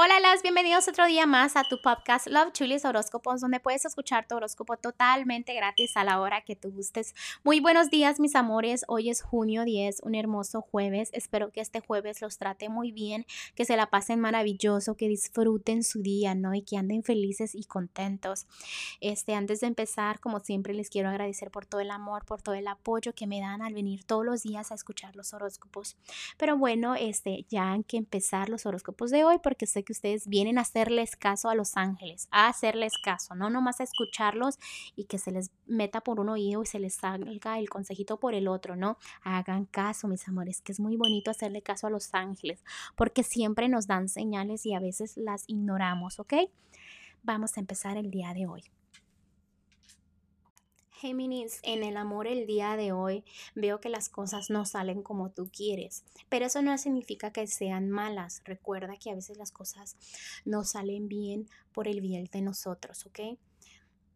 Hola, las bienvenidos otro día más a tu podcast Love Chulis Horóscopos, donde puedes escuchar tu horóscopo totalmente gratis a la hora que tú gustes. Muy buenos días, mis amores. Hoy es junio 10, un hermoso jueves. Espero que este jueves los trate muy bien, que se la pasen maravilloso, que disfruten su día, ¿no? Y que anden felices y contentos. Este, antes de empezar, como siempre, les quiero agradecer por todo el amor, por todo el apoyo que me dan al venir todos los días a escuchar los horóscopos. Pero bueno, este, ya han que empezar los horóscopos de hoy porque sé que ustedes vienen a hacerles caso a los ángeles, a hacerles caso, no nomás a escucharlos y que se les meta por un oído y se les salga el consejito por el otro, ¿no? Hagan caso, mis amores, que es muy bonito hacerle caso a los ángeles, porque siempre nos dan señales y a veces las ignoramos, ¿ok? Vamos a empezar el día de hoy. Géminis, en el amor el día de hoy veo que las cosas no salen como tú quieres, pero eso no significa que sean malas. Recuerda que a veces las cosas no salen bien por el bien de nosotros, ¿ok?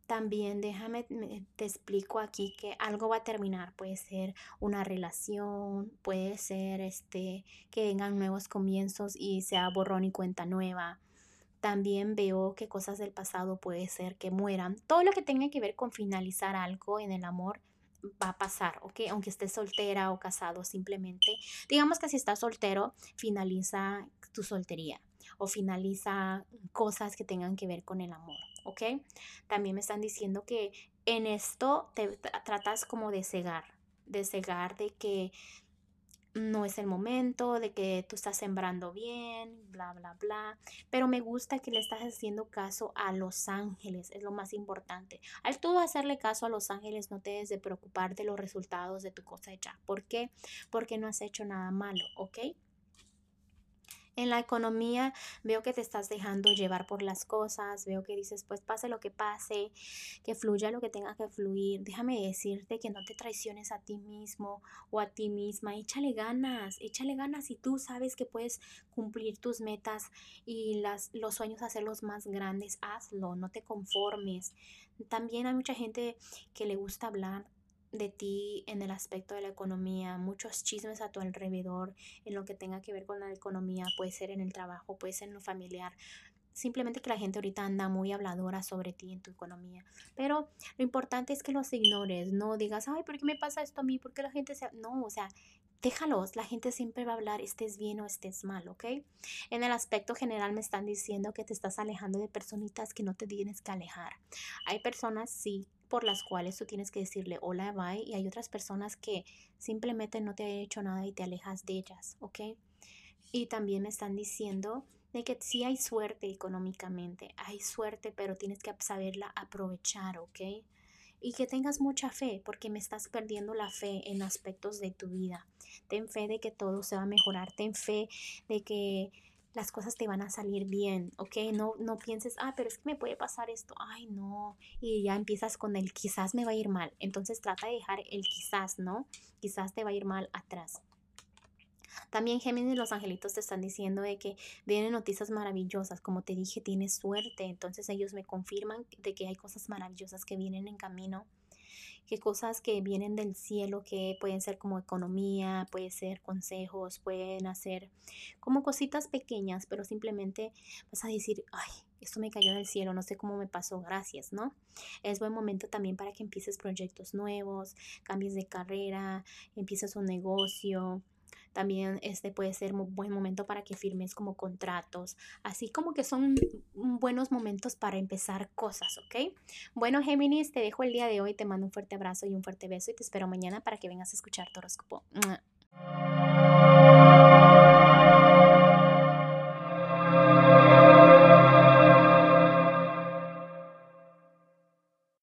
También déjame, te explico aquí que algo va a terminar. Puede ser una relación, puede ser este, que vengan nuevos comienzos y sea borrón y cuenta nueva también veo que cosas del pasado puede ser que mueran. Todo lo que tenga que ver con finalizar algo en el amor va a pasar, ¿ok? Aunque estés soltera o casado, simplemente, digamos que si estás soltero, finaliza tu soltería o finaliza cosas que tengan que ver con el amor, ¿ok? También me están diciendo que en esto te tratas como de cegar, de cegar de que no es el momento, de que tú estás sembrando bien, bla, bla, bla. Pero me gusta que le estás haciendo caso a los ángeles, es lo más importante. Al tú hacerle caso a los ángeles, no te des de preocupar de los resultados de tu cosecha. ¿Por qué? Porque no has hecho nada malo, ¿ok? En la economía veo que te estás dejando llevar por las cosas, veo que dices, pues pase lo que pase, que fluya lo que tenga que fluir. Déjame decirte que no te traiciones a ti mismo o a ti misma. Échale ganas, échale ganas y tú sabes que puedes cumplir tus metas y las, los sueños hacerlos más grandes. Hazlo, no te conformes. También hay mucha gente que le gusta hablar de ti en el aspecto de la economía, muchos chismes a tu alrededor en lo que tenga que ver con la economía, puede ser en el trabajo, puede ser en lo familiar. Simplemente que la gente ahorita anda muy habladora sobre ti en tu economía. Pero lo importante es que los ignores, no digas, ay, ¿por qué me pasa esto a mí? ¿Por qué la gente se... No, o sea, déjalos, la gente siempre va a hablar, estés bien o estés mal, ¿ok? En el aspecto general me están diciendo que te estás alejando de personitas que no te tienes que alejar. Hay personas, sí, por las cuales tú tienes que decirle hola, bye, y hay otras personas que simplemente no te han hecho nada y te alejas de ellas, ¿ok? Y también me están diciendo de que sí hay suerte económicamente, hay suerte, pero tienes que saberla aprovechar, ¿ok? Y que tengas mucha fe, porque me estás perdiendo la fe en aspectos de tu vida. Ten fe de que todo se va a mejorar, ten fe de que las cosas te van a salir bien, ¿ok? No, no pienses, ah, pero es que me puede pasar esto, ay, no, y ya empiezas con el quizás me va a ir mal. Entonces trata de dejar el quizás, ¿no? Quizás te va a ir mal atrás. También Géminis, los angelitos te están diciendo de que vienen noticias maravillosas. Como te dije, tienes suerte. Entonces ellos me confirman de que hay cosas maravillosas que vienen en camino que cosas que vienen del cielo, que pueden ser como economía, puede ser consejos, pueden hacer como cositas pequeñas, pero simplemente vas a decir, ay, esto me cayó del cielo, no sé cómo me pasó, gracias, ¿no? Es buen momento también para que empieces proyectos nuevos, cambies de carrera, empieces un negocio, también este puede ser un buen momento para que firmes como contratos. Así como que son buenos momentos para empezar cosas, ¿ok? Bueno, Géminis, te dejo el día de hoy. Te mando un fuerte abrazo y un fuerte beso y te espero mañana para que vengas a escuchar tu horóscopo.